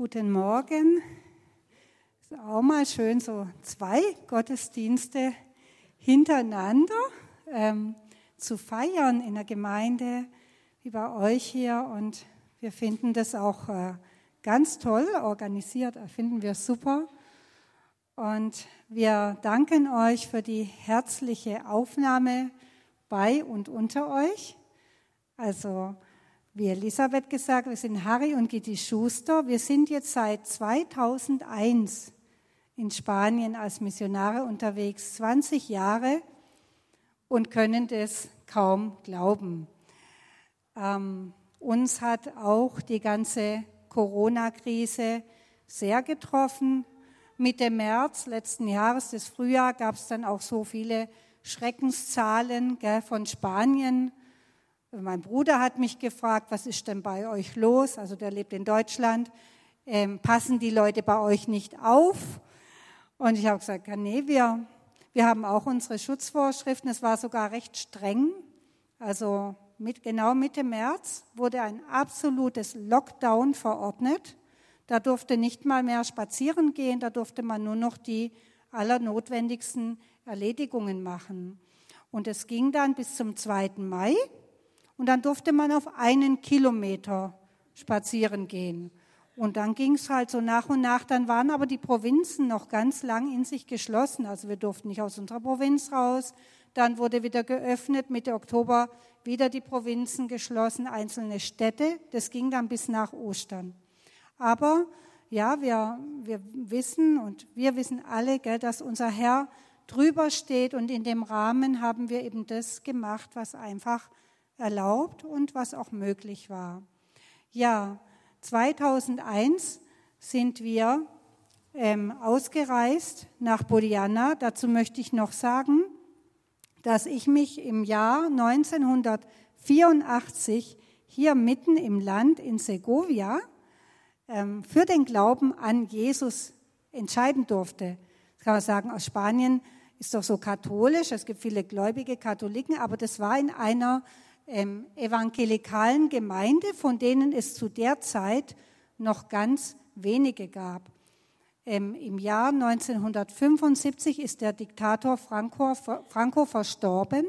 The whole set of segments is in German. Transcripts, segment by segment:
Guten Morgen. Ist auch mal schön, so zwei Gottesdienste hintereinander ähm, zu feiern in der Gemeinde, wie bei euch hier. Und wir finden das auch äh, ganz toll organisiert, finden wir super. Und wir danken euch für die herzliche Aufnahme bei und unter euch. Also wie Elisabeth gesagt, wir sind Harry und Gitti Schuster. Wir sind jetzt seit 2001 in Spanien als Missionare unterwegs, 20 Jahre und können das kaum glauben. Ähm, uns hat auch die ganze Corona-Krise sehr getroffen. Mitte März letzten Jahres, das Frühjahr, gab es dann auch so viele Schreckenszahlen gell, von Spanien mein Bruder hat mich gefragt, was ist denn bei euch los? Also der lebt in Deutschland. Ähm, passen die Leute bei euch nicht auf? Und ich habe gesagt, nee, wir, wir haben auch unsere Schutzvorschriften. Es war sogar recht streng. Also mit, genau Mitte März wurde ein absolutes Lockdown verordnet. Da durfte nicht mal mehr spazieren gehen, da durfte man nur noch die allernotwendigsten Erledigungen machen. Und es ging dann bis zum 2. Mai. Und dann durfte man auf einen Kilometer spazieren gehen. Und dann ging es halt so nach und nach. Dann waren aber die Provinzen noch ganz lang in sich geschlossen. Also wir durften nicht aus unserer Provinz raus. Dann wurde wieder geöffnet. Mitte Oktober wieder die Provinzen geschlossen, einzelne Städte. Das ging dann bis nach Ostern. Aber ja, wir, wir wissen und wir wissen alle, gell, dass unser Herr drüber steht. Und in dem Rahmen haben wir eben das gemacht, was einfach erlaubt und was auch möglich war. Ja, 2001 sind wir ähm, ausgereist nach Bodiana. Dazu möchte ich noch sagen, dass ich mich im Jahr 1984 hier mitten im Land in Segovia ähm, für den Glauben an Jesus entscheiden durfte. Das kann man sagen, aus Spanien ist doch so katholisch, es gibt viele gläubige Katholiken, aber das war in einer ähm, evangelikalen Gemeinde, von denen es zu der Zeit noch ganz wenige gab. Ähm, Im Jahr 1975 ist der Diktator Franco, Franco verstorben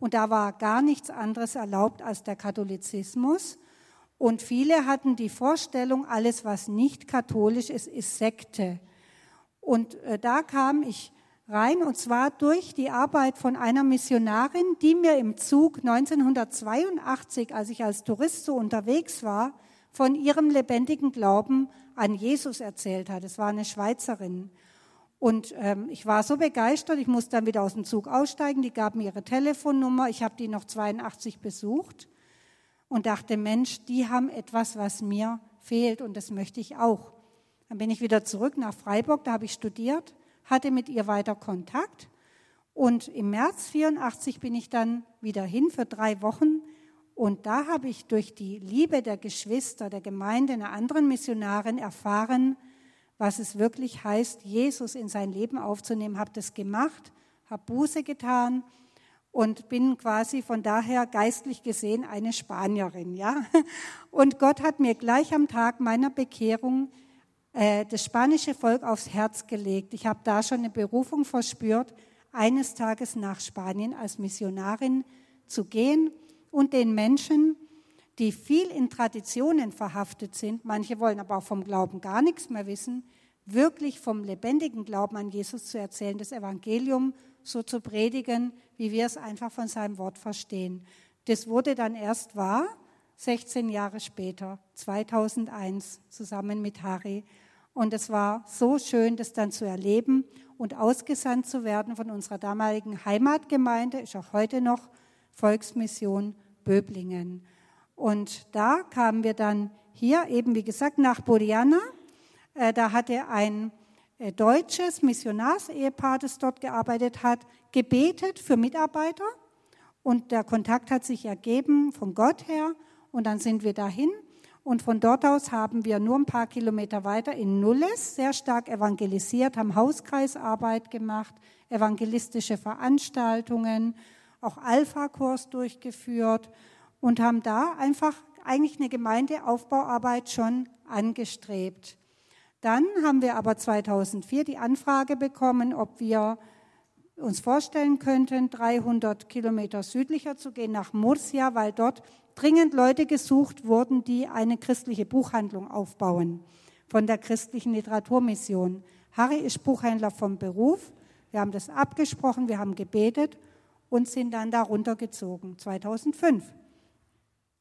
und da war gar nichts anderes erlaubt als der Katholizismus. Und viele hatten die Vorstellung, alles, was nicht katholisch ist, ist Sekte. Und äh, da kam ich rein, und zwar durch die Arbeit von einer Missionarin, die mir im Zug 1982, als ich als Tourist so unterwegs war, von ihrem lebendigen Glauben an Jesus erzählt hat. Es war eine Schweizerin. Und ähm, ich war so begeistert, ich musste dann wieder aus dem Zug aussteigen. Die gab mir ihre Telefonnummer. Ich habe die noch 82 besucht und dachte, Mensch, die haben etwas, was mir fehlt und das möchte ich auch. Dann bin ich wieder zurück nach Freiburg, da habe ich studiert hatte mit ihr weiter Kontakt. Und im März 84 bin ich dann wieder hin für drei Wochen. Und da habe ich durch die Liebe der Geschwister, der Gemeinde, einer anderen Missionarin erfahren, was es wirklich heißt, Jesus in sein Leben aufzunehmen. Habe das gemacht, habe Buße getan und bin quasi von daher geistlich gesehen eine Spanierin, ja. Und Gott hat mir gleich am Tag meiner Bekehrung äh, das spanische Volk aufs Herz gelegt. Ich habe da schon eine Berufung verspürt, eines Tages nach Spanien als Missionarin zu gehen und den Menschen, die viel in Traditionen verhaftet sind, manche wollen aber auch vom Glauben gar nichts mehr wissen, wirklich vom lebendigen Glauben an Jesus zu erzählen, das Evangelium so zu predigen, wie wir es einfach von seinem Wort verstehen. Das wurde dann erst wahr, 16 Jahre später, 2001, zusammen mit Harry. Und es war so schön, das dann zu erleben und ausgesandt zu werden von unserer damaligen Heimatgemeinde, ist auch heute noch Volksmission Böblingen. Und da kamen wir dann hier eben, wie gesagt, nach Bodiana. Äh, da hatte ein äh, deutsches Missionarsehepaar, das dort gearbeitet hat, gebetet für Mitarbeiter. Und der Kontakt hat sich ergeben von Gott her. Und dann sind wir dahin und von dort aus haben wir nur ein paar Kilometer weiter in Nulles sehr stark evangelisiert, haben Hauskreisarbeit gemacht, evangelistische Veranstaltungen, auch Alpha-Kurs durchgeführt und haben da einfach eigentlich eine Gemeindeaufbauarbeit schon angestrebt. Dann haben wir aber 2004 die Anfrage bekommen, ob wir uns vorstellen könnten, 300 Kilometer südlicher zu gehen nach Murcia, weil dort dringend Leute gesucht wurden, die eine christliche Buchhandlung aufbauen von der christlichen Literaturmission. Harry ist Buchhändler vom Beruf. Wir haben das abgesprochen, wir haben gebetet und sind dann da runtergezogen, 2005.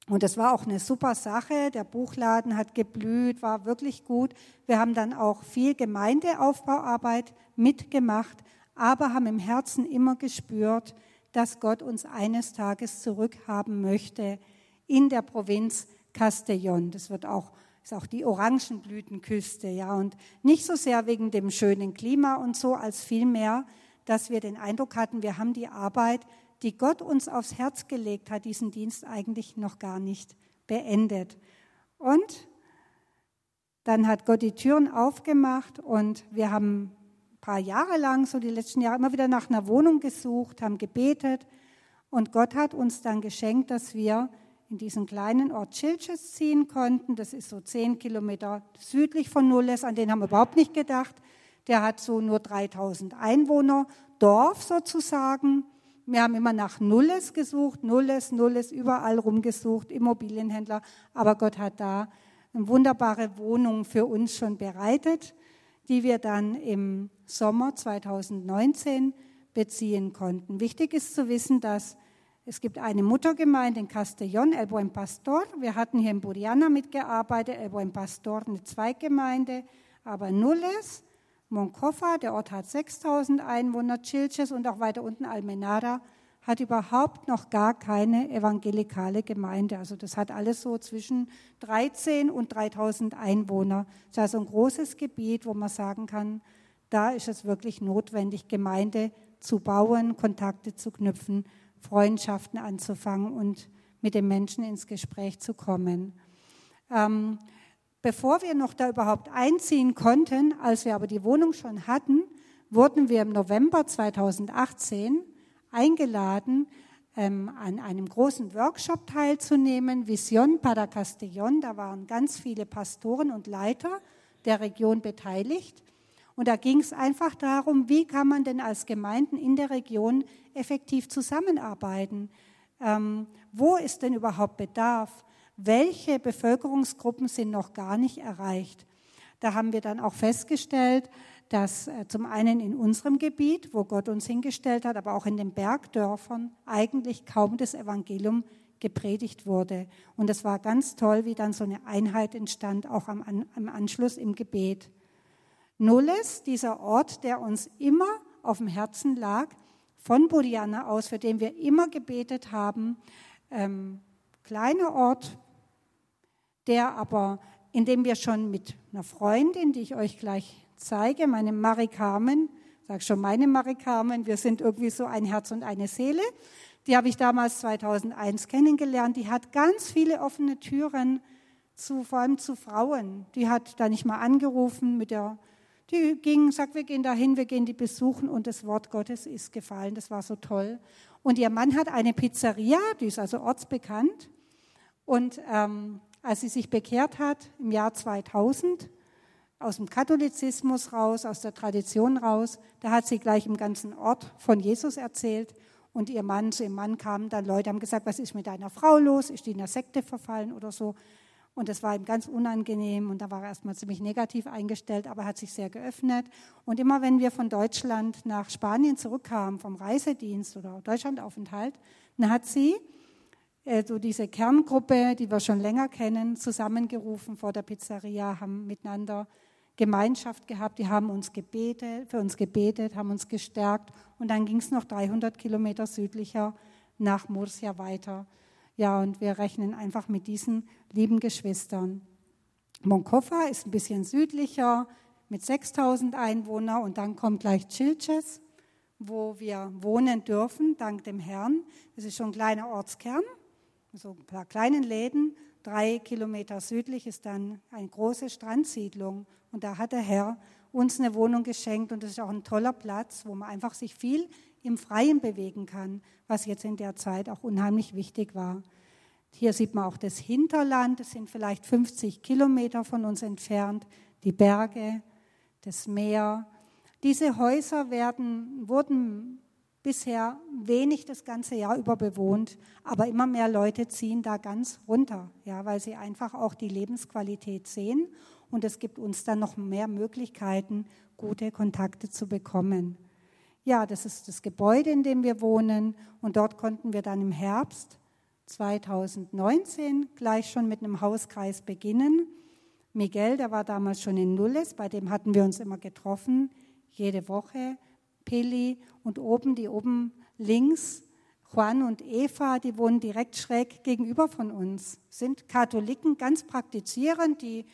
Und das war auch eine super Sache. Der Buchladen hat geblüht, war wirklich gut. Wir haben dann auch viel Gemeindeaufbauarbeit mitgemacht, aber haben im Herzen immer gespürt, dass Gott uns eines Tages zurückhaben möchte in der Provinz Castellón. Das wird auch, ist auch die Orangenblütenküste, ja. Und nicht so sehr wegen dem schönen Klima und so, als vielmehr, dass wir den Eindruck hatten, wir haben die Arbeit, die Gott uns aufs Herz gelegt hat, diesen Dienst eigentlich noch gar nicht beendet. Und dann hat Gott die Türen aufgemacht und wir haben paar Jahre lang, so die letzten Jahre, immer wieder nach einer Wohnung gesucht, haben gebetet und Gott hat uns dann geschenkt, dass wir in diesen kleinen Ort Chilches ziehen konnten. Das ist so zehn Kilometer südlich von Nulles, an den haben wir überhaupt nicht gedacht. Der hat so nur 3000 Einwohner, Dorf sozusagen. Wir haben immer nach Nulles gesucht, Nulles, Nulles, überall rumgesucht, Immobilienhändler. Aber Gott hat da eine wunderbare Wohnung für uns schon bereitet, die wir dann im Sommer 2019 beziehen konnten. Wichtig ist zu wissen, dass es gibt eine Muttergemeinde in Castellón, El Buen Pastor. Wir hatten hier in Buriana mitgearbeitet, El Buen Pastor eine Zweiggemeinde, aber Nulles, Moncofa, der Ort hat 6000 Einwohner, Chilches und auch weiter unten Almenara hat überhaupt noch gar keine evangelikale Gemeinde. Also das hat alles so zwischen 13 und 3000 Einwohner. Das ist also ein großes Gebiet, wo man sagen kann, da ist es wirklich notwendig, Gemeinde zu bauen, Kontakte zu knüpfen Freundschaften anzufangen und mit den Menschen ins Gespräch zu kommen. Ähm, bevor wir noch da überhaupt einziehen konnten, als wir aber die Wohnung schon hatten, wurden wir im November 2018 eingeladen, ähm, an einem großen Workshop teilzunehmen, Vision para Castellón. Da waren ganz viele Pastoren und Leiter der Region beteiligt. Und da ging es einfach darum, wie kann man denn als Gemeinden in der Region effektiv zusammenarbeiten? Ähm, wo ist denn überhaupt Bedarf? Welche Bevölkerungsgruppen sind noch gar nicht erreicht? Da haben wir dann auch festgestellt, dass äh, zum einen in unserem Gebiet, wo Gott uns hingestellt hat, aber auch in den Bergdörfern eigentlich kaum das Evangelium gepredigt wurde. Und es war ganz toll, wie dann so eine Einheit entstand, auch am, am Anschluss im Gebet. Nulles, dieser Ort, der uns immer auf dem Herzen lag, von Buriana aus, für den wir immer gebetet haben, ähm, kleiner Ort, der aber, in dem wir schon mit einer Freundin, die ich euch gleich zeige, meine Marie Carmen, sag schon meine Marie Carmen, wir sind irgendwie so ein Herz und eine Seele, die habe ich damals 2001 kennengelernt, die hat ganz viele offene Türen zu, vor allem zu Frauen. Die hat da nicht mal angerufen mit der die ging, sagt, wir gehen dahin, wir gehen die besuchen und das Wort Gottes ist gefallen. Das war so toll. Und ihr Mann hat eine Pizzeria, die ist also ortsbekannt. Und ähm, als sie sich bekehrt hat im Jahr 2000, aus dem Katholizismus raus, aus der Tradition raus, da hat sie gleich im ganzen Ort von Jesus erzählt. Und ihr Mann, zu ihrem Mann kamen dann Leute, haben gesagt, was ist mit deiner Frau los? Ist die in der Sekte verfallen oder so? Und das war ihm ganz unangenehm und da war er erstmal ziemlich negativ eingestellt, aber er hat sich sehr geöffnet. Und immer wenn wir von Deutschland nach Spanien zurückkamen, vom Reisedienst oder Deutschlandaufenthalt, dann hat sie äh, so diese Kerngruppe, die wir schon länger kennen, zusammengerufen vor der Pizzeria, haben miteinander Gemeinschaft gehabt, die haben uns gebetet, für uns gebetet, haben uns gestärkt und dann ging es noch 300 Kilometer südlicher nach Murcia weiter. Ja, und wir rechnen einfach mit diesen lieben Geschwistern. Moncofa ist ein bisschen südlicher mit 6000 Einwohnern und dann kommt gleich Chilches, wo wir wohnen dürfen, dank dem Herrn. Das ist schon ein kleiner Ortskern, so ein paar kleinen Läden. Drei Kilometer südlich ist dann eine große Strandsiedlung und da hat der Herr uns eine Wohnung geschenkt und das ist auch ein toller Platz, wo man einfach sich viel im Freien bewegen kann, was jetzt in der Zeit auch unheimlich wichtig war. Hier sieht man auch das Hinterland, das sind vielleicht 50 Kilometer von uns entfernt, die Berge, das Meer. Diese Häuser werden, wurden bisher wenig das ganze Jahr über bewohnt, aber immer mehr Leute ziehen da ganz runter, ja, weil sie einfach auch die Lebensqualität sehen und es gibt uns dann noch mehr Möglichkeiten, gute Kontakte zu bekommen. Ja, das ist das Gebäude, in dem wir wohnen. Und dort konnten wir dann im Herbst 2019 gleich schon mit einem Hauskreis beginnen. Miguel, der war damals schon in Nulles, bei dem hatten wir uns immer getroffen, jede Woche. Peli und oben, die oben links, Juan und Eva, die wohnen direkt schräg gegenüber von uns, sind Katholiken, ganz praktizierend, die,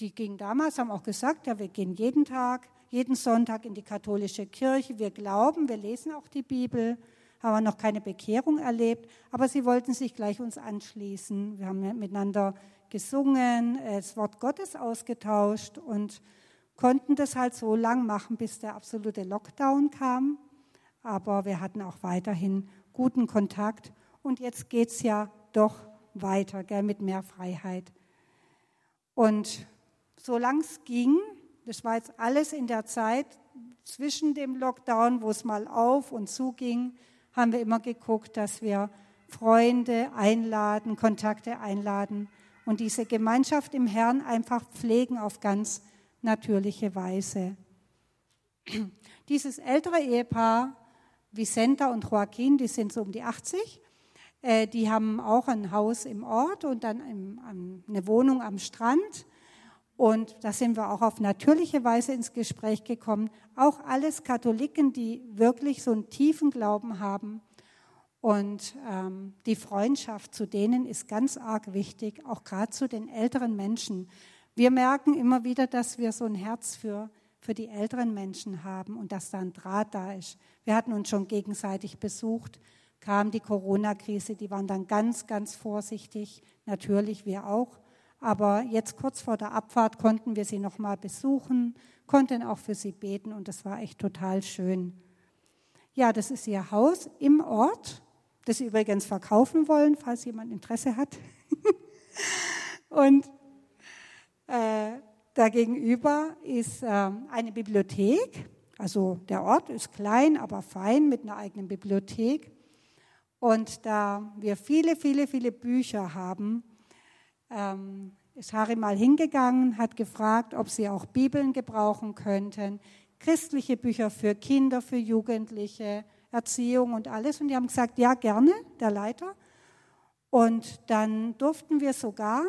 die gingen damals, haben auch gesagt, ja, wir gehen jeden Tag, jeden Sonntag in die katholische Kirche, wir glauben, wir lesen auch die Bibel, haben noch keine Bekehrung erlebt, aber sie wollten sich gleich uns anschließen. Wir haben miteinander gesungen, das Wort Gottes ausgetauscht und konnten das halt so lang machen, bis der absolute Lockdown kam. Aber wir hatten auch weiterhin guten Kontakt. Und jetzt geht es ja doch weiter, gell, mit mehr Freiheit. Und solange es ging, das war jetzt alles in der Zeit zwischen dem Lockdown, wo es mal auf und zu ging, haben wir immer geguckt, dass wir Freunde einladen, Kontakte einladen und diese Gemeinschaft im Herrn einfach pflegen auf ganz natürliche Weise. Dieses ältere Ehepaar, Vicenta und Joaquin, die sind so um die 80, äh, die haben auch ein Haus im Ort und dann eine Wohnung am Strand. Und da sind wir auch auf natürliche Weise ins Gespräch gekommen. Auch alles Katholiken, die wirklich so einen tiefen Glauben haben. Und ähm, die Freundschaft zu denen ist ganz arg wichtig, auch gerade zu den älteren Menschen. Wir merken immer wieder, dass wir so ein Herz für, für die älteren Menschen haben und dass da ein Draht da ist. Wir hatten uns schon gegenseitig besucht, kam die Corona-Krise, die waren dann ganz, ganz vorsichtig, natürlich wir auch. Aber jetzt kurz vor der Abfahrt konnten wir sie nochmal besuchen, konnten auch für sie beten und das war echt total schön. Ja, das ist ihr Haus im Ort, das sie übrigens verkaufen wollen, falls jemand Interesse hat. und äh, dagegenüber ist äh, eine Bibliothek. Also der Ort ist klein, aber fein mit einer eigenen Bibliothek. Und da wir viele, viele, viele Bücher haben, ähm, ist Harry mal hingegangen, hat gefragt, ob sie auch Bibeln gebrauchen könnten, christliche Bücher für Kinder, für Jugendliche, Erziehung und alles. Und die haben gesagt, ja, gerne, der Leiter. Und dann durften wir sogar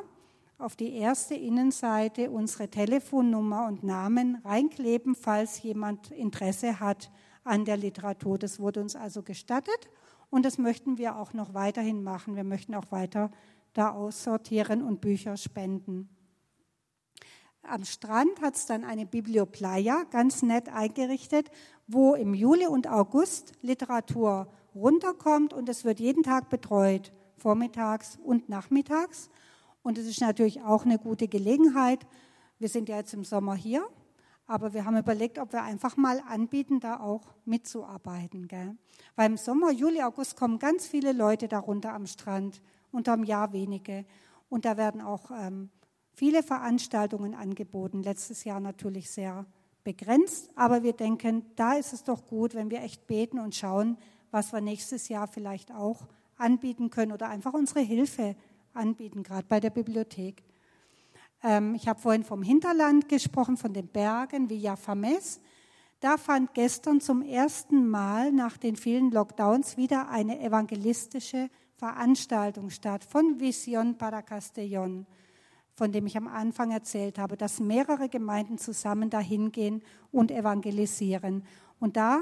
auf die erste Innenseite unsere Telefonnummer und Namen reinkleben, falls jemand Interesse hat an der Literatur. Das wurde uns also gestattet und das möchten wir auch noch weiterhin machen. Wir möchten auch weiter da aussortieren und Bücher spenden. Am Strand hat es dann eine Biblioplaya, ganz nett eingerichtet, wo im Juli und August Literatur runterkommt und es wird jeden Tag betreut, vormittags und nachmittags. Und es ist natürlich auch eine gute Gelegenheit. Wir sind ja jetzt im Sommer hier, aber wir haben überlegt, ob wir einfach mal anbieten, da auch mitzuarbeiten. Gell? Weil im Sommer, Juli, August kommen ganz viele Leute darunter am Strand, unterm Jahr wenige. Und da werden auch ähm, viele Veranstaltungen angeboten. Letztes Jahr natürlich sehr begrenzt, aber wir denken, da ist es doch gut, wenn wir echt beten und schauen, was wir nächstes Jahr vielleicht auch anbieten können oder einfach unsere Hilfe anbieten, gerade bei der Bibliothek. Ähm, ich habe vorhin vom Hinterland gesprochen, von den Bergen, Villa Fames. Da fand gestern zum ersten Mal nach den vielen Lockdowns wieder eine evangelistische Veranstaltung statt von Vision para Castellón, von dem ich am Anfang erzählt habe, dass mehrere Gemeinden zusammen dahin gehen und evangelisieren. Und da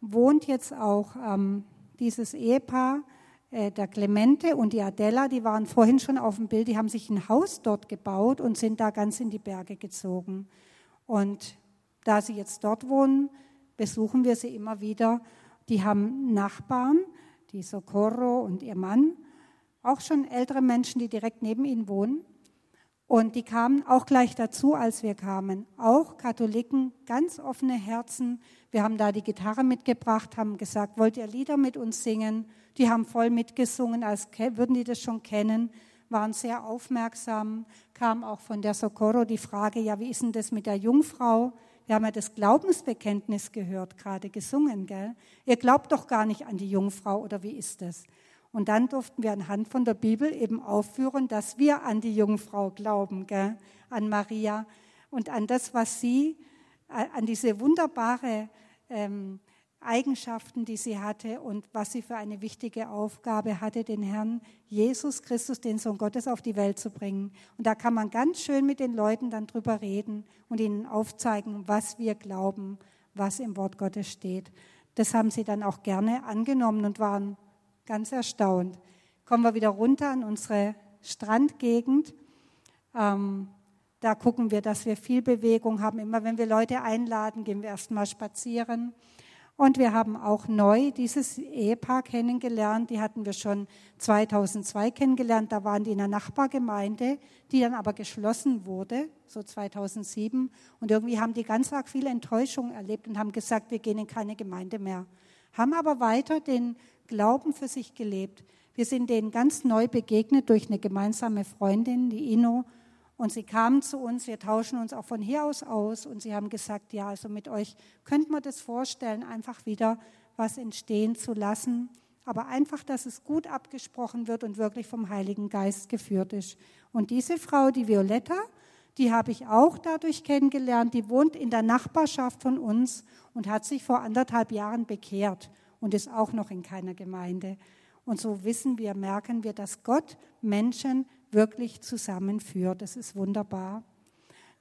wohnt jetzt auch ähm, dieses Ehepaar, äh, der Clemente und die Adela, die waren vorhin schon auf dem Bild, die haben sich ein Haus dort gebaut und sind da ganz in die Berge gezogen. Und da sie jetzt dort wohnen, besuchen wir sie immer wieder. Die haben Nachbarn, die Socorro und ihr Mann, auch schon ältere Menschen, die direkt neben ihnen wohnen. Und die kamen auch gleich dazu, als wir kamen. Auch Katholiken, ganz offene Herzen. Wir haben da die Gitarre mitgebracht, haben gesagt, wollt ihr Lieder mit uns singen? Die haben voll mitgesungen, als würden die das schon kennen, waren sehr aufmerksam, kam auch von der Socorro die Frage, ja, wie ist denn das mit der Jungfrau? Wir haben ja das Glaubensbekenntnis gehört, gerade gesungen, gell? Ihr glaubt doch gar nicht an die Jungfrau oder wie ist das? Und dann durften wir anhand von der Bibel eben aufführen, dass wir an die Jungfrau glauben, gell? an Maria und an das, was sie, äh, an diese wunderbare ähm, Eigenschaften, die sie hatte und was sie für eine wichtige Aufgabe hatte, den Herrn Jesus Christus, den Sohn Gottes, auf die Welt zu bringen. Und da kann man ganz schön mit den Leuten dann drüber reden und ihnen aufzeigen, was wir glauben, was im Wort Gottes steht. Das haben sie dann auch gerne angenommen und waren ganz erstaunt. Kommen wir wieder runter an unsere Strandgegend. Ähm, da gucken wir, dass wir viel Bewegung haben. Immer wenn wir Leute einladen, gehen wir erstmal spazieren. Und wir haben auch neu dieses Ehepaar kennengelernt. Die hatten wir schon 2002 kennengelernt. Da waren die in einer Nachbargemeinde, die dann aber geschlossen wurde, so 2007. Und irgendwie haben die ganz arg viel Enttäuschung erlebt und haben gesagt, wir gehen in keine Gemeinde mehr. Haben aber weiter den Glauben für sich gelebt. Wir sind denen ganz neu begegnet durch eine gemeinsame Freundin, die Ino. Und sie kamen zu uns, wir tauschen uns auch von hier aus aus und sie haben gesagt, ja, also mit euch könnte man das vorstellen, einfach wieder was entstehen zu lassen, aber einfach, dass es gut abgesprochen wird und wirklich vom Heiligen Geist geführt ist. Und diese Frau, die Violetta, die habe ich auch dadurch kennengelernt, die wohnt in der Nachbarschaft von uns und hat sich vor anderthalb Jahren bekehrt und ist auch noch in keiner Gemeinde. Und so wissen wir, merken wir, dass Gott Menschen wirklich zusammenführt. Das ist wunderbar.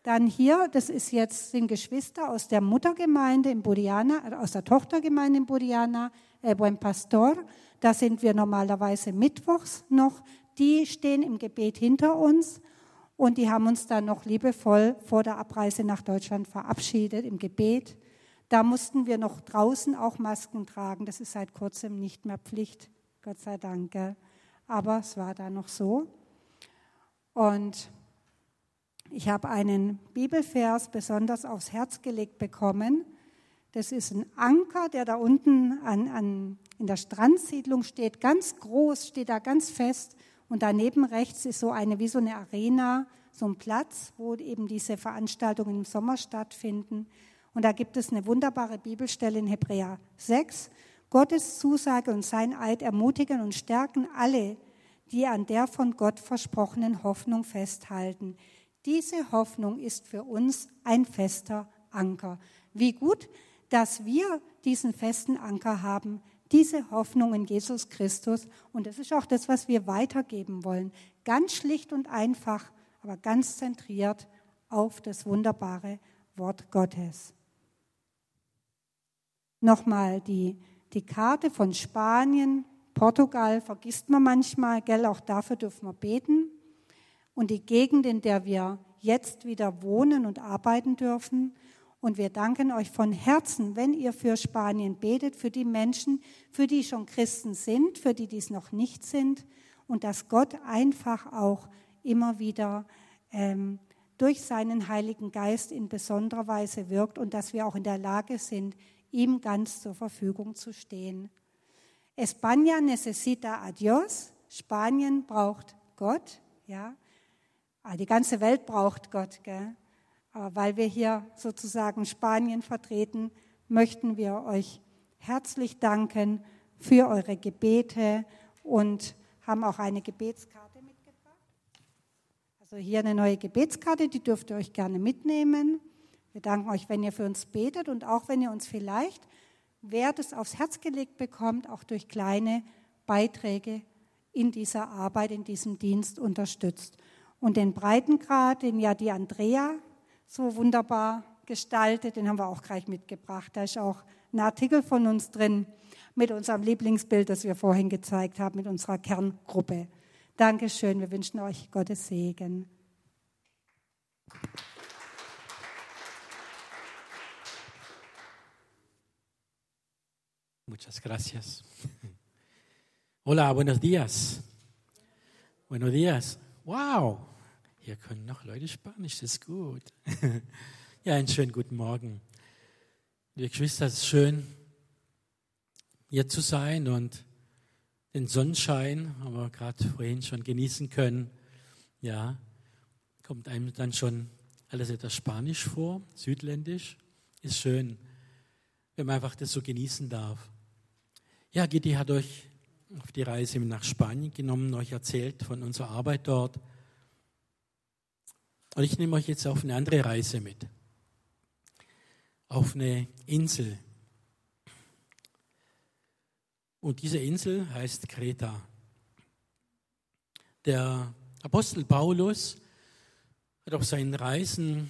Dann hier, das ist jetzt, sind Geschwister aus der Muttergemeinde in Buriana, äh, aus der Tochtergemeinde in Buriana, äh, Buen Pastor. Da sind wir normalerweise mittwochs noch. Die stehen im Gebet hinter uns und die haben uns dann noch liebevoll vor der Abreise nach Deutschland verabschiedet im Gebet. Da mussten wir noch draußen auch Masken tragen. Das ist seit kurzem nicht mehr Pflicht, Gott sei Dank. Aber es war da noch so. Und ich habe einen Bibelvers besonders aufs Herz gelegt bekommen. Das ist ein Anker, der da unten an, an, in der Strandsiedlung steht, ganz groß, steht da ganz fest. Und daneben rechts ist so eine, wie so eine Arena, so ein Platz, wo eben diese Veranstaltungen im Sommer stattfinden. Und da gibt es eine wunderbare Bibelstelle in Hebräer 6. Gottes Zusage und sein Eid ermutigen und stärken alle, die an der von Gott versprochenen Hoffnung festhalten. Diese Hoffnung ist für uns ein fester Anker. Wie gut, dass wir diesen festen Anker haben, diese Hoffnung in Jesus Christus. Und das ist auch das, was wir weitergeben wollen. Ganz schlicht und einfach, aber ganz zentriert auf das wunderbare Wort Gottes. Nochmal die, die Karte von Spanien, Portugal vergisst man manchmal, gell, auch dafür dürfen wir beten. Und die Gegend, in der wir jetzt wieder wohnen und arbeiten dürfen. Und wir danken euch von Herzen, wenn ihr für Spanien betet, für die Menschen, für die schon Christen sind, für die dies noch nicht sind. Und dass Gott einfach auch immer wieder ähm, durch seinen Heiligen Geist in besonderer Weise wirkt und dass wir auch in der Lage sind, ihm ganz zur Verfügung zu stehen. España necesita a Dios. Spanien braucht Gott, ja. Ah, die ganze Welt braucht Gott, gell? Aber weil wir hier sozusagen Spanien vertreten, möchten wir euch herzlich danken für eure Gebete und haben auch eine Gebetskarte mitgebracht. Also hier eine neue Gebetskarte, die dürft ihr euch gerne mitnehmen. Wir danken euch, wenn ihr für uns betet und auch wenn ihr uns vielleicht wer das aufs Herz gelegt bekommt, auch durch kleine Beiträge in dieser Arbeit, in diesem Dienst unterstützt. Und den Breitengrad, den ja die Andrea so wunderbar gestaltet, den haben wir auch gleich mitgebracht. Da ist auch ein Artikel von uns drin mit unserem Lieblingsbild, das wir vorhin gezeigt haben, mit unserer Kerngruppe. Dankeschön, wir wünschen euch Gottes Segen. Muchas gracias. Hola, buenos días. Buenos días. Wow, hier können noch Leute Spanisch, das ist gut. ja, einen schönen guten Morgen. Liebe Geschwister, es ist schön, hier zu sein und den Sonnenschein, haben wir gerade vorhin schon genießen können. Ja, kommt einem dann schon alles etwas Spanisch vor, südländisch. Ist schön, wenn man einfach das so genießen darf. Ja, Gitti hat euch auf die Reise nach Spanien genommen, euch erzählt von unserer Arbeit dort. Und ich nehme euch jetzt auf eine andere Reise mit. Auf eine Insel. Und diese Insel heißt Kreta. Der Apostel Paulus hat auf seinen Reisen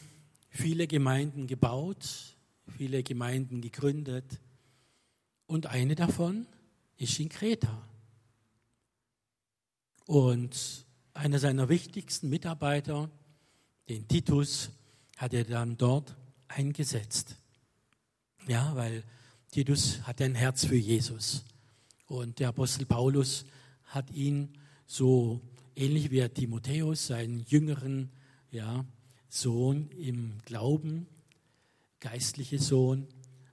viele Gemeinden gebaut, viele Gemeinden gegründet. Und eine davon ist in Kreta. Und einer seiner wichtigsten Mitarbeiter den Titus hat er dann dort eingesetzt. Ja, weil Titus hat ein Herz für Jesus. Und der Apostel Paulus hat ihn so ähnlich wie er Timotheus, seinen jüngeren ja, Sohn im Glauben, geistliche Sohn,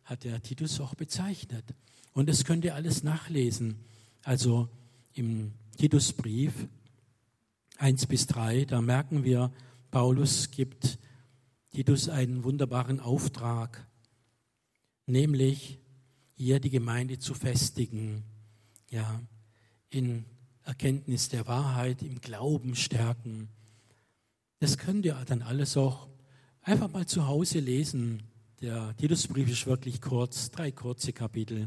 hat der Titus auch bezeichnet. Und das könnt ihr alles nachlesen. Also im Titusbrief 1 bis 3, da merken wir, Paulus gibt Titus einen wunderbaren Auftrag, nämlich hier die Gemeinde zu festigen, ja, in Erkenntnis der Wahrheit, im Glauben stärken. Das könnt ihr dann alles auch einfach mal zu Hause lesen. Der Titusbrief ist wirklich kurz, drei kurze Kapitel.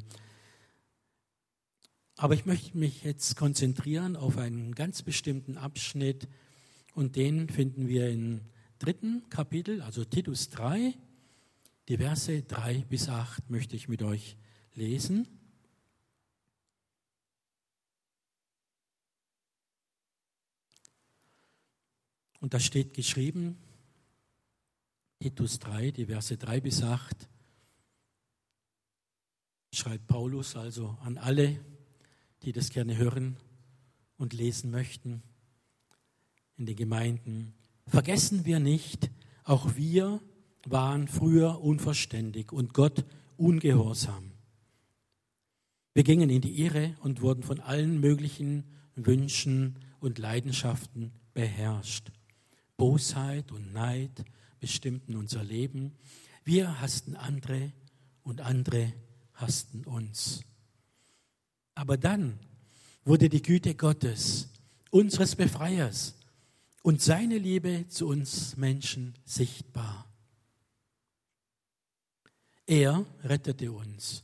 Aber ich möchte mich jetzt konzentrieren auf einen ganz bestimmten Abschnitt, und den finden wir im dritten Kapitel, also Titus 3, die Verse 3 bis 8 möchte ich mit euch lesen. Und da steht geschrieben, Titus 3, die Verse 3 bis 8, schreibt Paulus also an alle, die das gerne hören und lesen möchten in den Gemeinden. Vergessen wir nicht, auch wir waren früher unverständig und Gott ungehorsam. Wir gingen in die Irre und wurden von allen möglichen Wünschen und Leidenschaften beherrscht. Bosheit und Neid bestimmten unser Leben. Wir hassten andere und andere hassten uns. Aber dann wurde die Güte Gottes, unseres Befreiers, und seine Liebe zu uns Menschen sichtbar. Er rettete uns.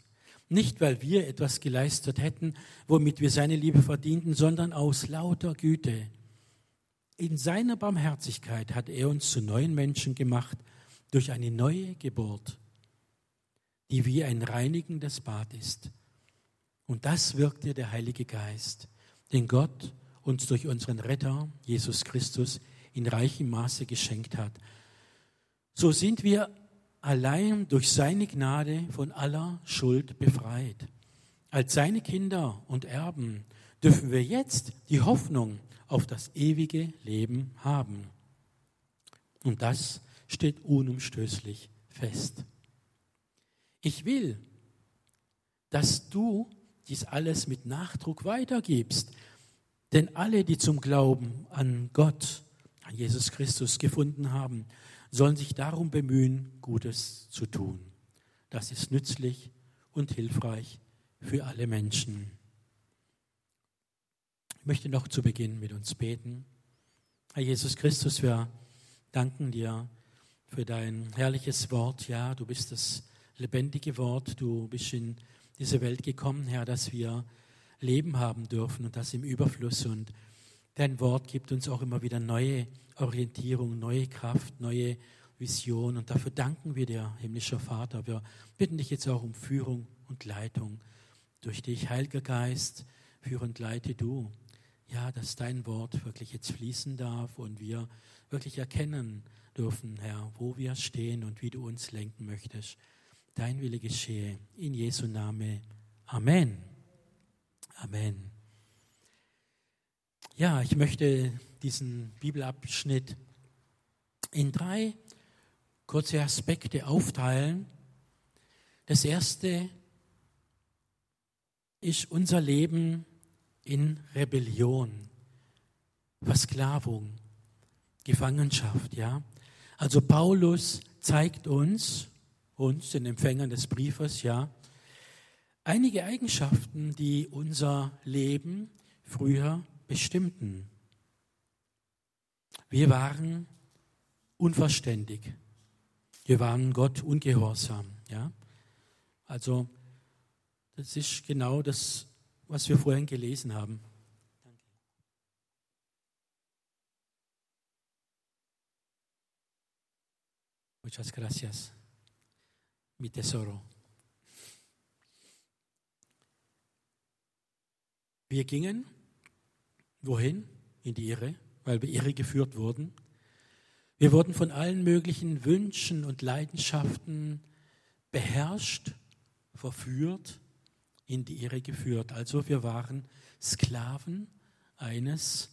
Nicht, weil wir etwas geleistet hätten, womit wir seine Liebe verdienten, sondern aus lauter Güte. In seiner Barmherzigkeit hat er uns zu neuen Menschen gemacht durch eine neue Geburt, die wie ein reinigendes Bad ist. Und das wirkte der Heilige Geist, den Gott uns durch unseren Retter, Jesus Christus, in reichem Maße geschenkt hat. So sind wir allein durch seine Gnade von aller Schuld befreit. Als seine Kinder und Erben dürfen wir jetzt die Hoffnung auf das ewige Leben haben. Und das steht unumstößlich fest. Ich will, dass du dies alles mit Nachdruck weitergibst, denn alle, die zum Glauben an Gott, an Jesus Christus gefunden haben, sollen sich darum bemühen, Gutes zu tun. Das ist nützlich und hilfreich für alle Menschen. Ich möchte noch zu Beginn mit uns beten. Herr Jesus Christus, wir danken dir für dein herrliches Wort. Ja, du bist das lebendige Wort. Du bist in diese Welt gekommen, Herr, dass wir Leben haben dürfen und das im Überfluss. Und dein Wort gibt uns auch immer wieder neue Orientierung, neue Kraft, neue Vision. Und dafür danken wir dir, himmlischer Vater. Wir bitten dich jetzt auch um Führung und Leitung durch dich, Heiliger Geist. Führe und leite du. Ja, dass dein Wort wirklich jetzt fließen darf und wir wirklich erkennen dürfen, Herr, wo wir stehen und wie du uns lenken möchtest. Dein Wille geschehe. In Jesu Name. Amen. Amen. Ja, ich möchte diesen Bibelabschnitt in drei kurze Aspekte aufteilen. Das erste ist unser Leben in Rebellion, Versklavung, Gefangenschaft, ja. Also Paulus zeigt uns, uns, den Empfängern des Briefes, ja, einige Eigenschaften, die unser Leben früher bestimmten. Wir waren unverständig. Wir waren Gott ungehorsam. Ja? Also, das ist genau das, was wir vorhin gelesen haben. Muchas gracias, mi tesoro. Wir gingen wohin? In die Irre, weil wir irre geführt wurden. Wir wurden von allen möglichen Wünschen und Leidenschaften beherrscht, verführt, in die Irre geführt. Also wir waren Sklaven eines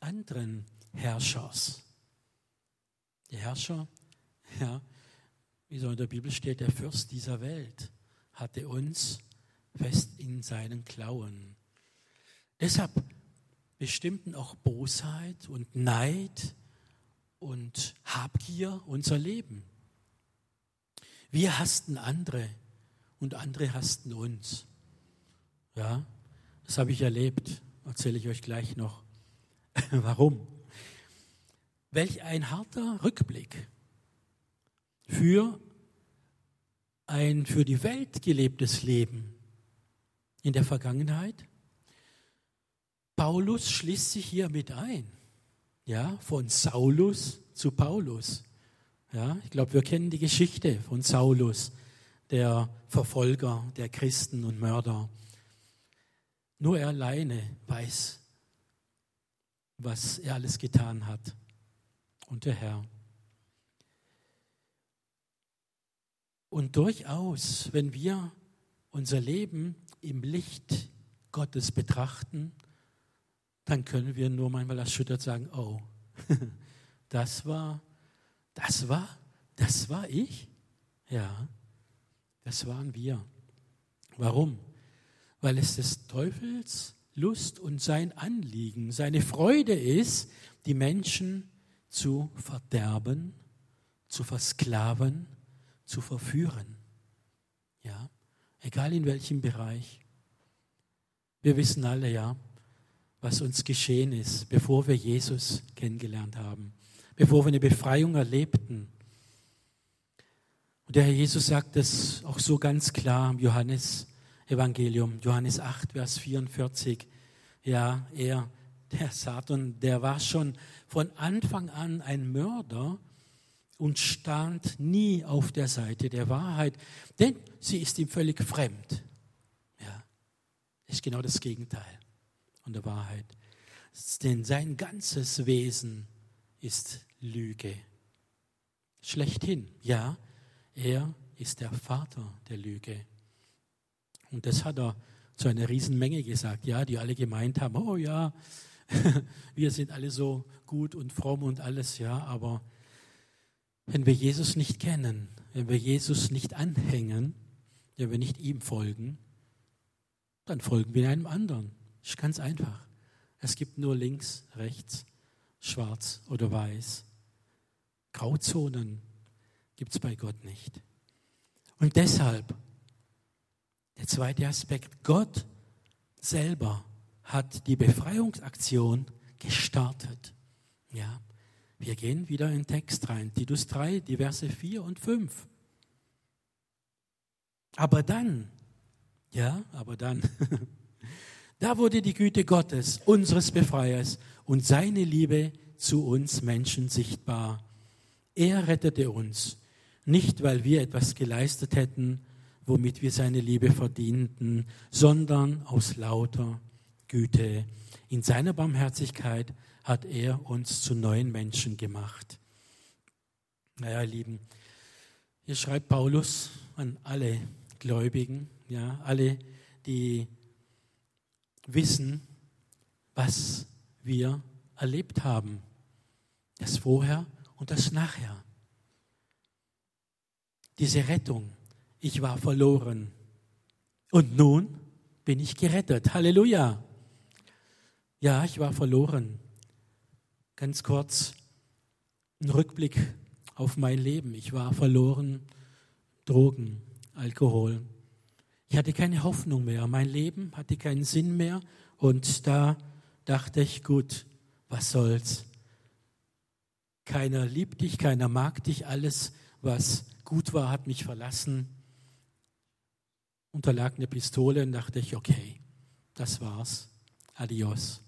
anderen Herrschers. Der Herrscher, ja, wie so in der Bibel steht, der Fürst dieser Welt hatte uns fest in seinen Klauen. Deshalb bestimmten auch Bosheit und Neid und Habgier unser Leben. Wir hassten andere und andere hassten uns. Ja, das habe ich erlebt, erzähle ich euch gleich noch. Warum? Welch ein harter Rückblick für ein für die Welt gelebtes Leben in der Vergangenheit Paulus schließt sich hier mit ein. Ja, von Saulus zu Paulus. Ja, ich glaube, wir kennen die Geschichte von Saulus, der Verfolger der Christen und Mörder. Nur er alleine weiß, was er alles getan hat. Und der Herr. Und durchaus, wenn wir unser Leben im Licht Gottes betrachten, dann können wir nur manchmal erschüttert sagen, oh, das war, das war, das war ich. Ja, das waren wir. Warum? Weil es des Teufels Lust und sein Anliegen, seine Freude ist, die Menschen zu verderben, zu versklaven, zu verführen. Ja, egal in welchem Bereich. Wir wissen alle, ja, was uns geschehen ist, bevor wir Jesus kennengelernt haben, bevor wir eine Befreiung erlebten. Und der Herr Jesus sagt es auch so ganz klar im Johannes Evangelium, Johannes 8, Vers 44. Ja, er, der Satan, der war schon von Anfang an ein Mörder und stand nie auf der Seite der Wahrheit, denn sie ist ihm völlig fremd. Ja, ist genau das Gegenteil und der Wahrheit. Denn sein ganzes Wesen ist Lüge. Schlechthin, ja, er ist der Vater der Lüge. Und das hat er zu einer Riesenmenge gesagt, ja, die alle gemeint haben, oh ja, wir sind alle so gut und fromm und alles, ja, aber wenn wir Jesus nicht kennen, wenn wir Jesus nicht anhängen, wenn wir nicht ihm folgen, dann folgen wir einem anderen. Ist ganz einfach. Es gibt nur links, rechts, schwarz oder weiß. Grauzonen gibt es bei Gott nicht. Und deshalb, der zweite Aspekt, Gott selber hat die Befreiungsaktion gestartet. Ja, wir gehen wieder in den Text rein. Titus 3, die Verse 4 und 5. Aber dann, ja, aber dann, Da wurde die Güte Gottes, unseres Befreiers und seine Liebe zu uns Menschen sichtbar. Er rettete uns, nicht weil wir etwas geleistet hätten, womit wir seine Liebe verdienten, sondern aus lauter Güte. In seiner Barmherzigkeit hat er uns zu neuen Menschen gemacht. Naja, ihr Lieben, hier schreibt Paulus an alle Gläubigen, ja, alle, die wissen, was wir erlebt haben. Das Vorher und das Nachher. Diese Rettung. Ich war verloren. Und nun bin ich gerettet. Halleluja. Ja, ich war verloren. Ganz kurz ein Rückblick auf mein Leben. Ich war verloren, Drogen, Alkohol. Ich hatte keine Hoffnung mehr. Mein Leben hatte keinen Sinn mehr. Und da dachte ich, gut, was soll's? Keiner liebt dich, keiner mag dich. Alles, was gut war, hat mich verlassen. Unterlag eine Pistole und dachte ich, okay, das war's. Adios.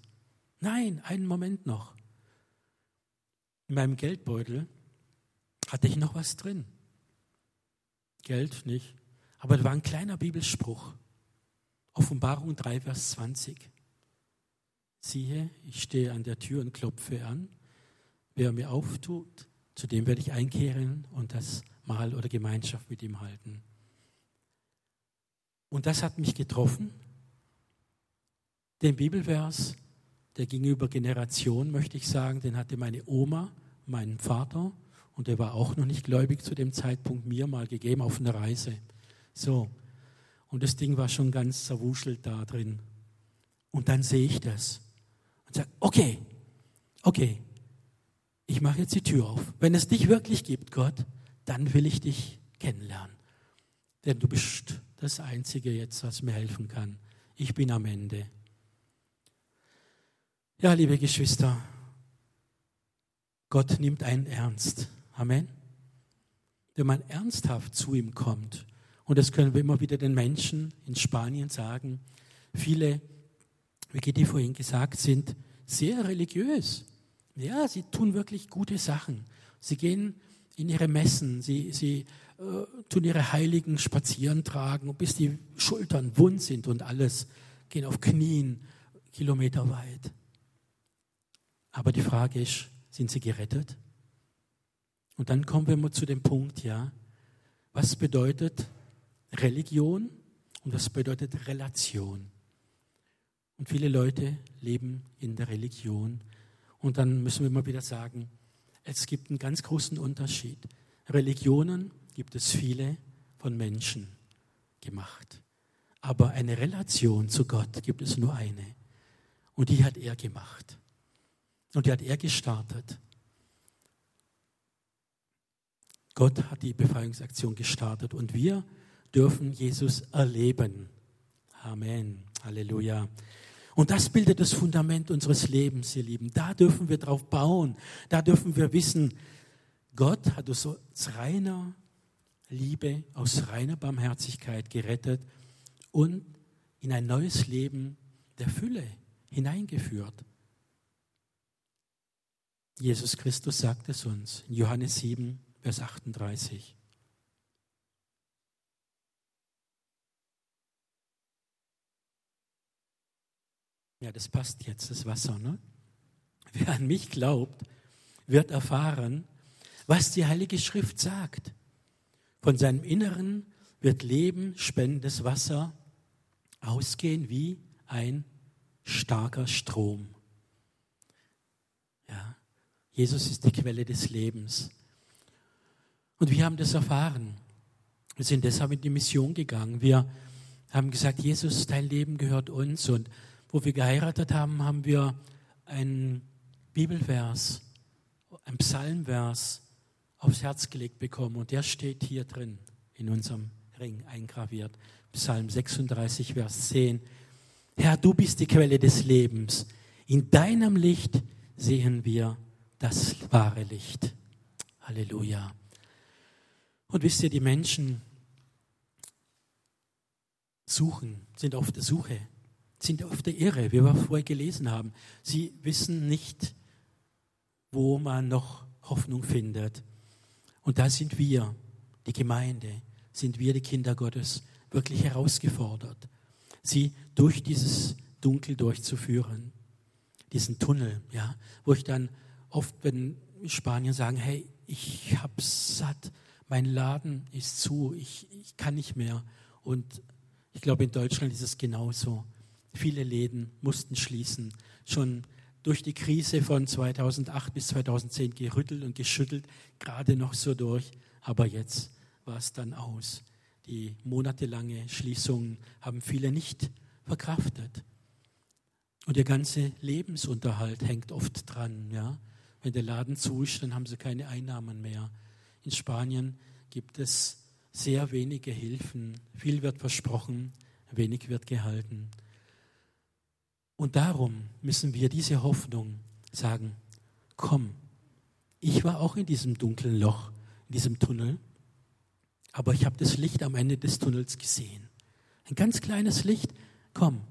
Nein, einen Moment noch. In meinem Geldbeutel hatte ich noch was drin. Geld nicht. Aber da war ein kleiner Bibelspruch. Offenbarung 3, Vers 20. Siehe, ich stehe an der Tür und klopfe an. Wer mir auftut, zu dem werde ich einkehren und das Mahl oder Gemeinschaft mit ihm halten. Und das hat mich getroffen. Den Bibelvers, der ging über Generationen, möchte ich sagen, den hatte meine Oma, mein Vater, und der war auch noch nicht gläubig zu dem Zeitpunkt, mir mal gegeben auf einer Reise. So. Und das Ding war schon ganz zerwuschelt da drin. Und dann sehe ich das und sage, okay, okay, ich mache jetzt die Tür auf. Wenn es dich wirklich gibt, Gott, dann will ich dich kennenlernen. Denn du bist das Einzige jetzt, was mir helfen kann. Ich bin am Ende. Ja, liebe Geschwister, Gott nimmt einen ernst. Amen. Wenn man ernsthaft zu ihm kommt, und das können wir immer wieder den Menschen in Spanien sagen, viele, wie Gitti vorhin gesagt, sind sehr religiös. Ja, sie tun wirklich gute Sachen. Sie gehen in ihre Messen, sie, sie äh, tun ihre Heiligen spazieren tragen, bis die Schultern wund sind und alles, gehen auf Knien kilometerweit. Aber die Frage ist, sind sie gerettet? Und dann kommen wir mal zu dem Punkt, ja, was bedeutet Religion und was bedeutet Relation? Und viele Leute leben in der Religion. Und dann müssen wir mal wieder sagen, es gibt einen ganz großen Unterschied. Religionen gibt es viele von Menschen gemacht. Aber eine Relation zu Gott gibt es nur eine. Und die hat er gemacht. Und die hat er gestartet. Gott hat die Befreiungsaktion gestartet und wir dürfen Jesus erleben. Amen. Halleluja. Und das bildet das Fundament unseres Lebens, ihr Lieben. Da dürfen wir drauf bauen. Da dürfen wir wissen, Gott hat uns aus reiner Liebe, aus reiner Barmherzigkeit gerettet und in ein neues Leben der Fülle hineingeführt. Jesus Christus sagt es uns in Johannes 7, Vers 38. Ja, das passt jetzt, das Wasser. Ne? Wer an mich glaubt, wird erfahren, was die Heilige Schrift sagt. Von seinem Inneren wird Leben, spendendes Wasser ausgehen wie ein starker Strom. Jesus ist die Quelle des Lebens. Und wir haben das erfahren. Wir sind deshalb in die Mission gegangen. Wir haben gesagt, Jesus, dein Leben gehört uns. Und wo wir geheiratet haben, haben wir einen Bibelvers, einen Psalmvers aufs Herz gelegt bekommen. Und der steht hier drin in unserem Ring eingraviert. Psalm 36, Vers 10. Herr, du bist die Quelle des Lebens. In deinem Licht sehen wir das wahre Licht. Halleluja. Und wisst ihr, die Menschen suchen, sind auf der Suche, sind auf der Irre, wie wir vorher gelesen haben. Sie wissen nicht, wo man noch Hoffnung findet. Und da sind wir, die Gemeinde, sind wir, die Kinder Gottes, wirklich herausgefordert, sie durch dieses Dunkel durchzuführen, diesen Tunnel, ja, wo ich dann oft, wenn Spanier sagen, hey, ich hab's satt, mein Laden ist zu, ich, ich kann nicht mehr. Und ich glaube, in Deutschland ist es genauso. Viele Läden mussten schließen. Schon durch die Krise von 2008 bis 2010 gerüttelt und geschüttelt, gerade noch so durch. Aber jetzt war es dann aus. Die monatelange Schließung haben viele nicht verkraftet. Und der ganze Lebensunterhalt hängt oft dran. Ja? Wenn der Laden zu ist, dann haben sie keine Einnahmen mehr. In Spanien gibt es sehr wenige Hilfen. Viel wird versprochen, wenig wird gehalten. Und darum müssen wir diese Hoffnung sagen, komm, ich war auch in diesem dunklen Loch, in diesem Tunnel, aber ich habe das Licht am Ende des Tunnels gesehen. Ein ganz kleines Licht, komm,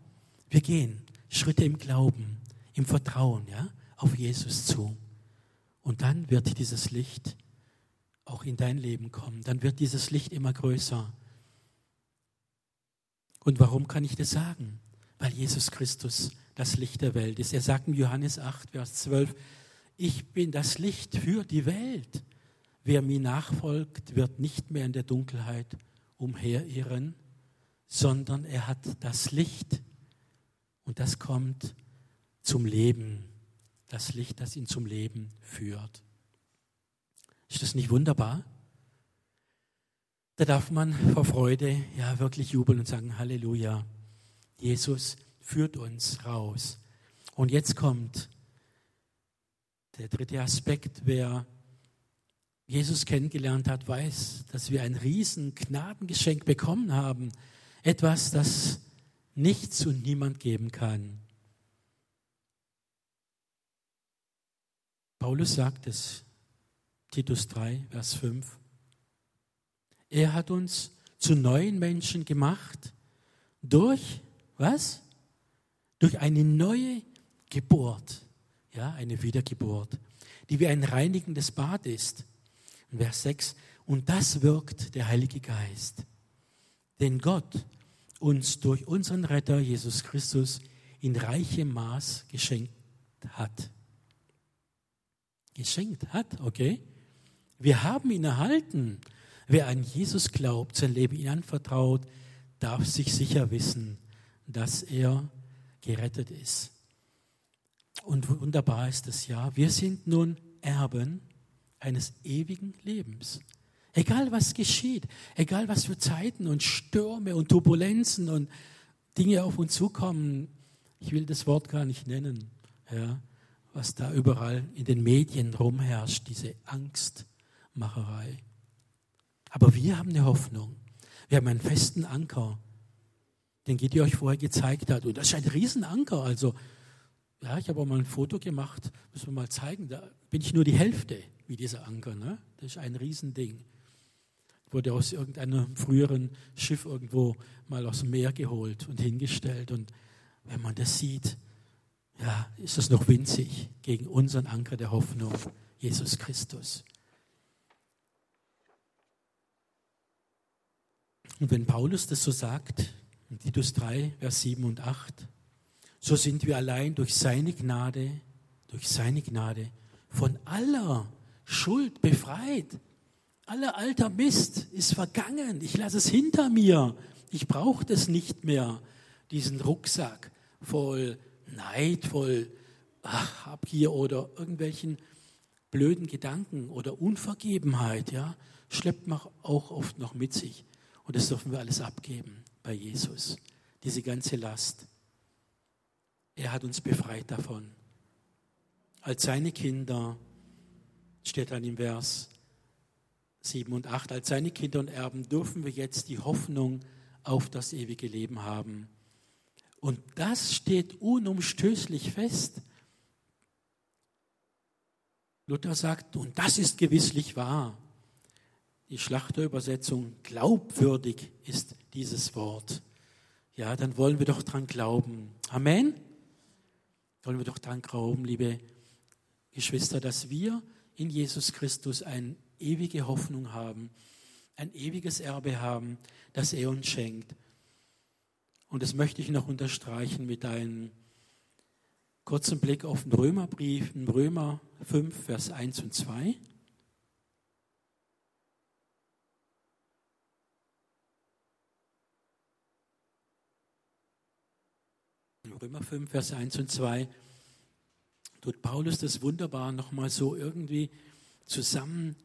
wir gehen Schritte im Glauben, im Vertrauen, ja, auf Jesus zu. Und dann wird dieses Licht auch in dein Leben kommen. Dann wird dieses Licht immer größer. Und warum kann ich das sagen? Weil Jesus Christus das Licht der Welt ist. Er sagt in Johannes 8, Vers 12, ich bin das Licht für die Welt. Wer mir nachfolgt, wird nicht mehr in der Dunkelheit umherirren, sondern er hat das Licht und das kommt zum Leben. Das Licht, das ihn zum Leben führt. Ist das nicht wunderbar? Da darf man vor Freude ja wirklich jubeln und sagen, Halleluja. Jesus führt uns raus. Und jetzt kommt der dritte Aspekt. Wer Jesus kennengelernt hat, weiß, dass wir ein riesen Gnadengeschenk bekommen haben. Etwas, das nichts und niemand geben kann. Paulus sagt es, Titus 3, Vers 5. Er hat uns zu neuen Menschen gemacht durch was? Durch eine neue Geburt, ja, eine Wiedergeburt, die wie ein reinigendes Bad ist. Und Vers 6, und das wirkt der Heilige Geist. Denn Gott uns durch unseren Retter Jesus Christus in reichem Maß geschenkt hat. Geschenkt hat, okay? Wir haben ihn erhalten. Wer an Jesus glaubt, sein Leben ihm anvertraut, darf sich sicher wissen, dass er gerettet ist. Und wunderbar ist es ja, wir sind nun Erben eines ewigen Lebens. Egal was geschieht, egal was für Zeiten und Stürme und Turbulenzen und Dinge auf uns zukommen, ich will das Wort gar nicht nennen, ja, was da überall in den Medien rumherrscht, diese Angstmacherei. Aber wir haben eine Hoffnung. Wir haben einen festen Anker, den Gideon euch vorher gezeigt hat. Und das ist ein Riesenanker. Also, ja, ich habe auch mal ein Foto gemacht, müssen wir mal zeigen. Da bin ich nur die Hälfte wie dieser Anker. Ne? Das ist ein Riesending wurde aus irgendeinem früheren Schiff irgendwo mal aus dem Meer geholt und hingestellt. Und wenn man das sieht, ja, ist das noch winzig gegen unseren Anker der Hoffnung, Jesus Christus. Und wenn Paulus das so sagt, in Titus 3, Vers 7 und 8, so sind wir allein durch seine Gnade, durch seine Gnade von aller Schuld befreit. Aller alter Mist ist vergangen. Ich lasse es hinter mir. Ich brauche das nicht mehr, diesen Rucksack voll Neid, voll ach, Habgier oder irgendwelchen blöden Gedanken oder Unvergebenheit. Ja, schleppt man auch oft noch mit sich. Und das dürfen wir alles abgeben bei Jesus. Diese ganze Last. Er hat uns befreit davon. Als seine Kinder steht dann im Vers 7 und 8, als seine Kinder und Erben dürfen wir jetzt die Hoffnung auf das ewige Leben haben. Und das steht unumstößlich fest. Luther sagt, und das ist gewisslich wahr. Die Schlachterübersetzung, glaubwürdig ist dieses Wort. Ja, dann wollen wir doch dran glauben. Amen. Wollen wir doch dran glauben, liebe Geschwister, dass wir in Jesus Christus ein ewige Hoffnung haben, ein ewiges Erbe haben, das er uns schenkt. Und das möchte ich noch unterstreichen mit einem kurzen Blick auf den Römerbrief, in Römer 5, Vers 1 und 2. Römer 5, Vers 1 und 2 tut Paulus das wunderbar nochmal so irgendwie zusammen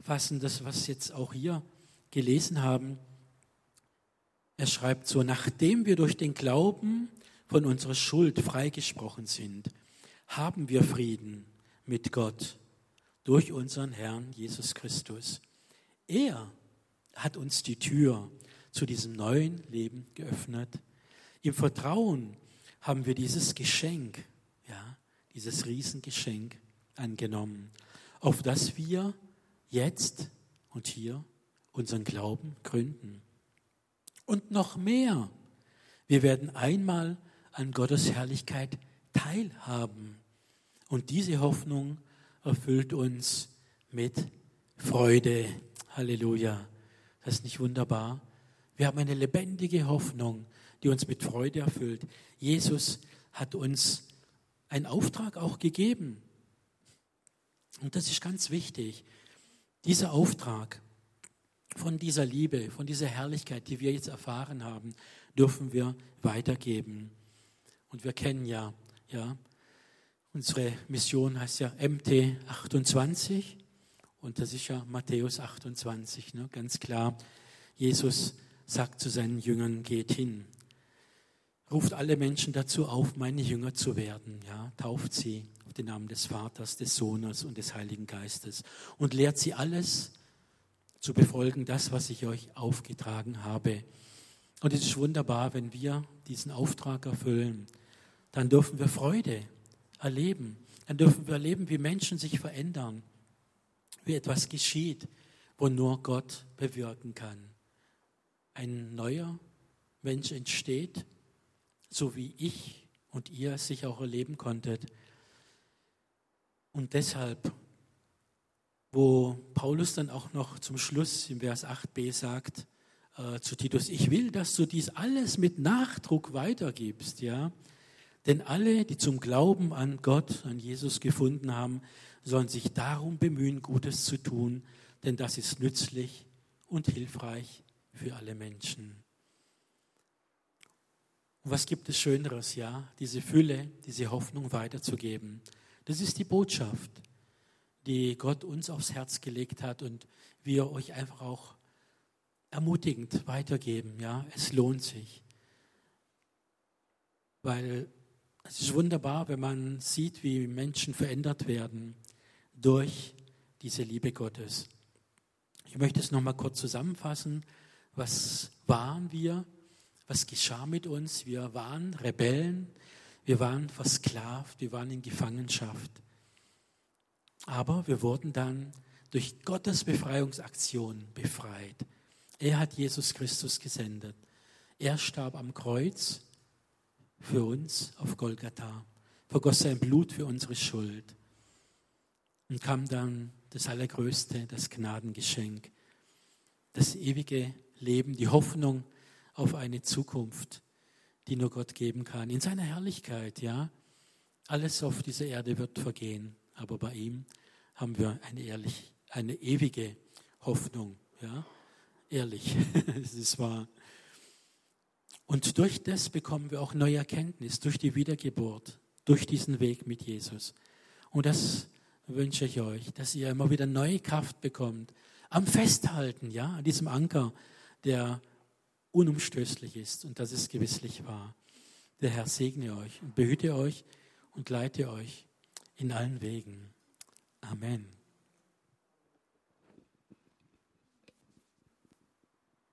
fassen, das, was jetzt auch hier gelesen haben. Er schreibt so, nachdem wir durch den Glauben von unserer Schuld freigesprochen sind, haben wir Frieden mit Gott durch unseren Herrn Jesus Christus. Er hat uns die Tür zu diesem neuen Leben geöffnet. Im Vertrauen haben wir dieses Geschenk, ja, dieses Riesengeschenk angenommen, auf das wir jetzt und hier unseren Glauben gründen. Und noch mehr, wir werden einmal an Gottes Herrlichkeit teilhaben. Und diese Hoffnung erfüllt uns mit Freude. Halleluja. Das ist nicht wunderbar. Wir haben eine lebendige Hoffnung, die uns mit Freude erfüllt. Jesus hat uns einen Auftrag auch gegeben. Und das ist ganz wichtig. Dieser Auftrag von dieser Liebe, von dieser Herrlichkeit, die wir jetzt erfahren haben, dürfen wir weitergeben. Und wir kennen ja, ja, unsere Mission heißt ja MT 28 und das ist ja Matthäus 28, ne, ganz klar. Jesus sagt zu seinen Jüngern, geht hin, ruft alle Menschen dazu auf, meine Jünger zu werden, ja, tauft sie auf den Namen des Vaters, des Sohnes und des Heiligen Geistes. Und lehrt sie alles zu befolgen, das, was ich euch aufgetragen habe. Und es ist wunderbar, wenn wir diesen Auftrag erfüllen, dann dürfen wir Freude erleben. Dann dürfen wir erleben, wie Menschen sich verändern, wie etwas geschieht, wo nur Gott bewirken kann. Ein neuer Mensch entsteht, so wie ich und ihr es sich auch erleben konntet. Und deshalb, wo Paulus dann auch noch zum Schluss im Vers 8b sagt äh, zu Titus, ich will, dass du dies alles mit Nachdruck weitergibst, ja. Denn alle, die zum Glauben an Gott, an Jesus gefunden haben, sollen sich darum bemühen, Gutes zu tun, denn das ist nützlich und hilfreich für alle Menschen. Und was gibt es Schöneres, ja, diese Fülle, diese Hoffnung weiterzugeben? Das ist die Botschaft, die Gott uns aufs Herz gelegt hat und wir euch einfach auch ermutigend weitergeben. Ja, es lohnt sich, weil es ist wunderbar, wenn man sieht, wie Menschen verändert werden durch diese Liebe Gottes. Ich möchte es nochmal kurz zusammenfassen. Was waren wir? Was geschah mit uns? Wir waren Rebellen, wir waren versklavt, wir waren in Gefangenschaft. Aber wir wurden dann durch Gottes Befreiungsaktion befreit. Er hat Jesus Christus gesendet. Er starb am Kreuz für uns auf Golgatha, vergoss sein Blut für unsere Schuld und kam dann das Allergrößte, das Gnadengeschenk, das ewige Leben, die Hoffnung auf eine Zukunft, die nur Gott geben kann. In seiner Herrlichkeit, ja. Alles auf dieser Erde wird vergehen, aber bei ihm haben wir eine, ehrlich, eine ewige Hoffnung, ja. Ehrlich, es ist wahr. Und durch das bekommen wir auch neue Erkenntnis, durch die Wiedergeburt, durch diesen Weg mit Jesus. Und das wünsche ich euch, dass ihr immer wieder neue Kraft bekommt. Am Festhalten, ja, an diesem Anker, der unumstößlich ist. Und das ist gewisslich wahr. Der Herr segne euch und behüte euch und leite euch in allen Wegen. Amen.